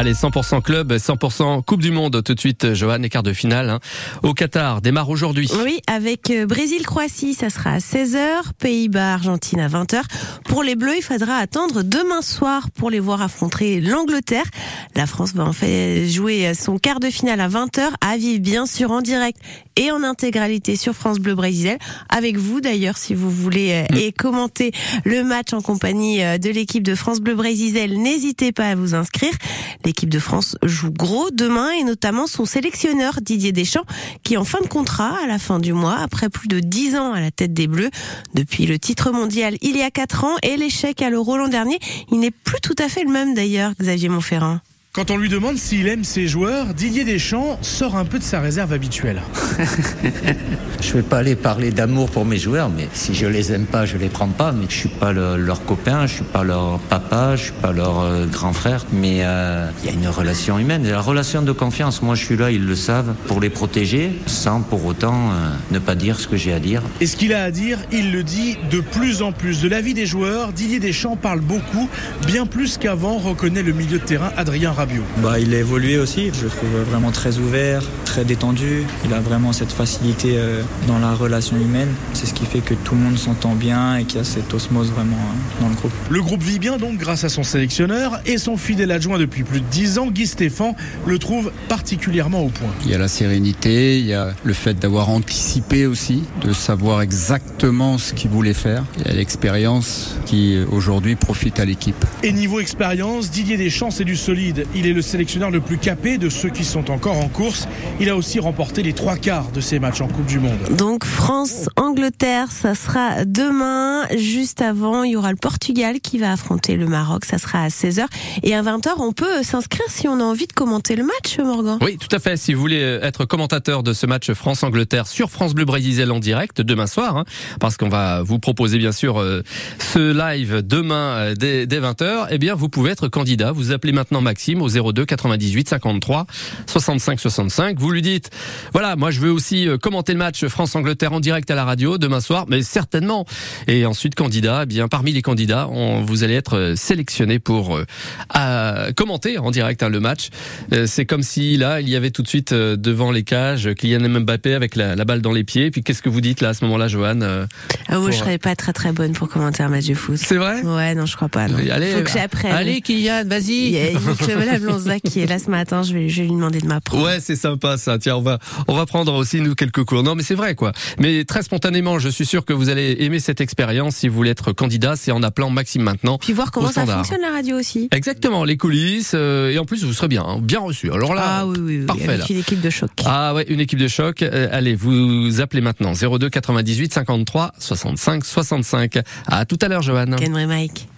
Allez, 100% club, 100% Coupe du Monde. Tout de suite, Johan, quart de finale hein. au Qatar démarre aujourd'hui. Oui, avec euh, Brésil-Croatie, ça sera à 16h, Pays-Bas-Argentine à 20h. Pour les Bleus, il faudra attendre demain soir pour les voir affronter l'Angleterre. La France va en fait jouer son quart de finale à 20h, à vivre bien sûr en direct et en intégralité sur France Bleu Brésil, avec vous d'ailleurs si vous voulez euh, mm. et commenter le match en compagnie euh, de l'équipe de France Bleu Brésil, n'hésitez pas à vous inscrire. L'équipe de France joue gros demain et notamment son sélectionneur Didier Deschamps qui en fin de contrat à la fin du mois après plus de 10 ans à la tête des Bleus depuis le titre mondial il y a 4 ans et l'échec à l'Euro l'an dernier. Il n'est plus tout à fait le même d'ailleurs, Xavier Montferrand. Quand on lui demande s'il aime ses joueurs, Didier Deschamps sort un peu de sa réserve habituelle. je ne vais pas aller parler d'amour pour mes joueurs, mais si je les aime pas, je les prends pas. Mais je suis pas leur copain, je suis pas leur papa, je suis pas leur euh, grand frère. Mais euh, il y a une relation humaine, la relation de confiance. Moi, je suis là, ils le savent, pour les protéger, sans pour autant euh, ne pas dire ce que j'ai à dire. Et ce qu'il a à dire, il le dit de plus en plus. De l'avis des joueurs, Didier Deschamps parle beaucoup, bien plus qu'avant, reconnaît le milieu de terrain Adrien Rabiot. Bah, il a évolué aussi, je le trouve vraiment très ouvert, très détendu. Il a vraiment cette facilité euh, dans la relation humaine. C'est ce qui fait que tout le monde s'entend bien et qu'il y a cette osmose vraiment euh, dans le groupe. Le groupe vit bien donc grâce à son sélectionneur et son fidèle adjoint depuis plus de 10 ans, Guy Stéphane, le trouve particulièrement au point. Il y a la sérénité, il y a le fait d'avoir anticipé aussi, de savoir exactement ce qu'il voulait faire. Il y a l'expérience qui aujourd'hui profite à l'équipe. Et niveau expérience, Didier Deschamps, c'est du solide. Il est le sélectionneur le plus capé de ceux qui sont encore en course. Il a aussi remporté les trois quarts de ses matchs en Coupe du Monde. Donc France-Angleterre, ça sera demain. Juste avant, il y aura le Portugal qui va affronter le Maroc. Ça sera à 16h. Et à 20h, on peut s'inscrire si on a envie de commenter le match, Morgan. Oui, tout à fait. Si vous voulez être commentateur de ce match France-Angleterre sur France Bleu Brésil en direct demain soir, hein, parce qu'on va vous proposer bien sûr euh, ce live demain euh, dès, dès 20h, eh bien vous pouvez être candidat. Vous appelez maintenant Maxime 02 98 53 65 65. Vous lui dites, voilà, moi je veux aussi euh, commenter le match France-Angleterre en direct à la radio demain soir, mais certainement. Et ensuite, candidat, eh bien parmi les candidats, on, vous allez être euh, sélectionné pour euh, commenter en direct hein, le match. C'est comme si là, il y avait tout de suite devant les cages Kylian Mbappé avec la, la balle dans les pieds. Puis qu'est-ce que vous dites là à ce moment-là, Johan ah, Moi, je serais pas très très bonne pour commenter un match de foot. C'est vrai? Ouais, non, je crois pas. Non. Allez, Faut que j'apprenne. Allez, Kylian, vas-y. Qui est là ce matin. Je vais, je vais lui demander de m'apprendre. Ouais, c'est sympa ça. Tiens, on va, on va prendre aussi nous quelques cours. Non, mais c'est vrai quoi. Mais très spontanément, je suis sûr que vous allez aimer cette expérience. Si vous voulez être candidat, c'est en appelant Maxime maintenant. Puis voir comment ça fonctionne la radio aussi. Exactement, les coulisses. Euh, et en plus, vous serez bien, hein, bien reçu. Alors là, ah, oui, oui, oui, parfait. Avec une équipe de choc. Ah ouais, une équipe de choc. Euh, allez, vous appelez maintenant 02 98 53 65 65. À tout à l'heure, Johan. Mike.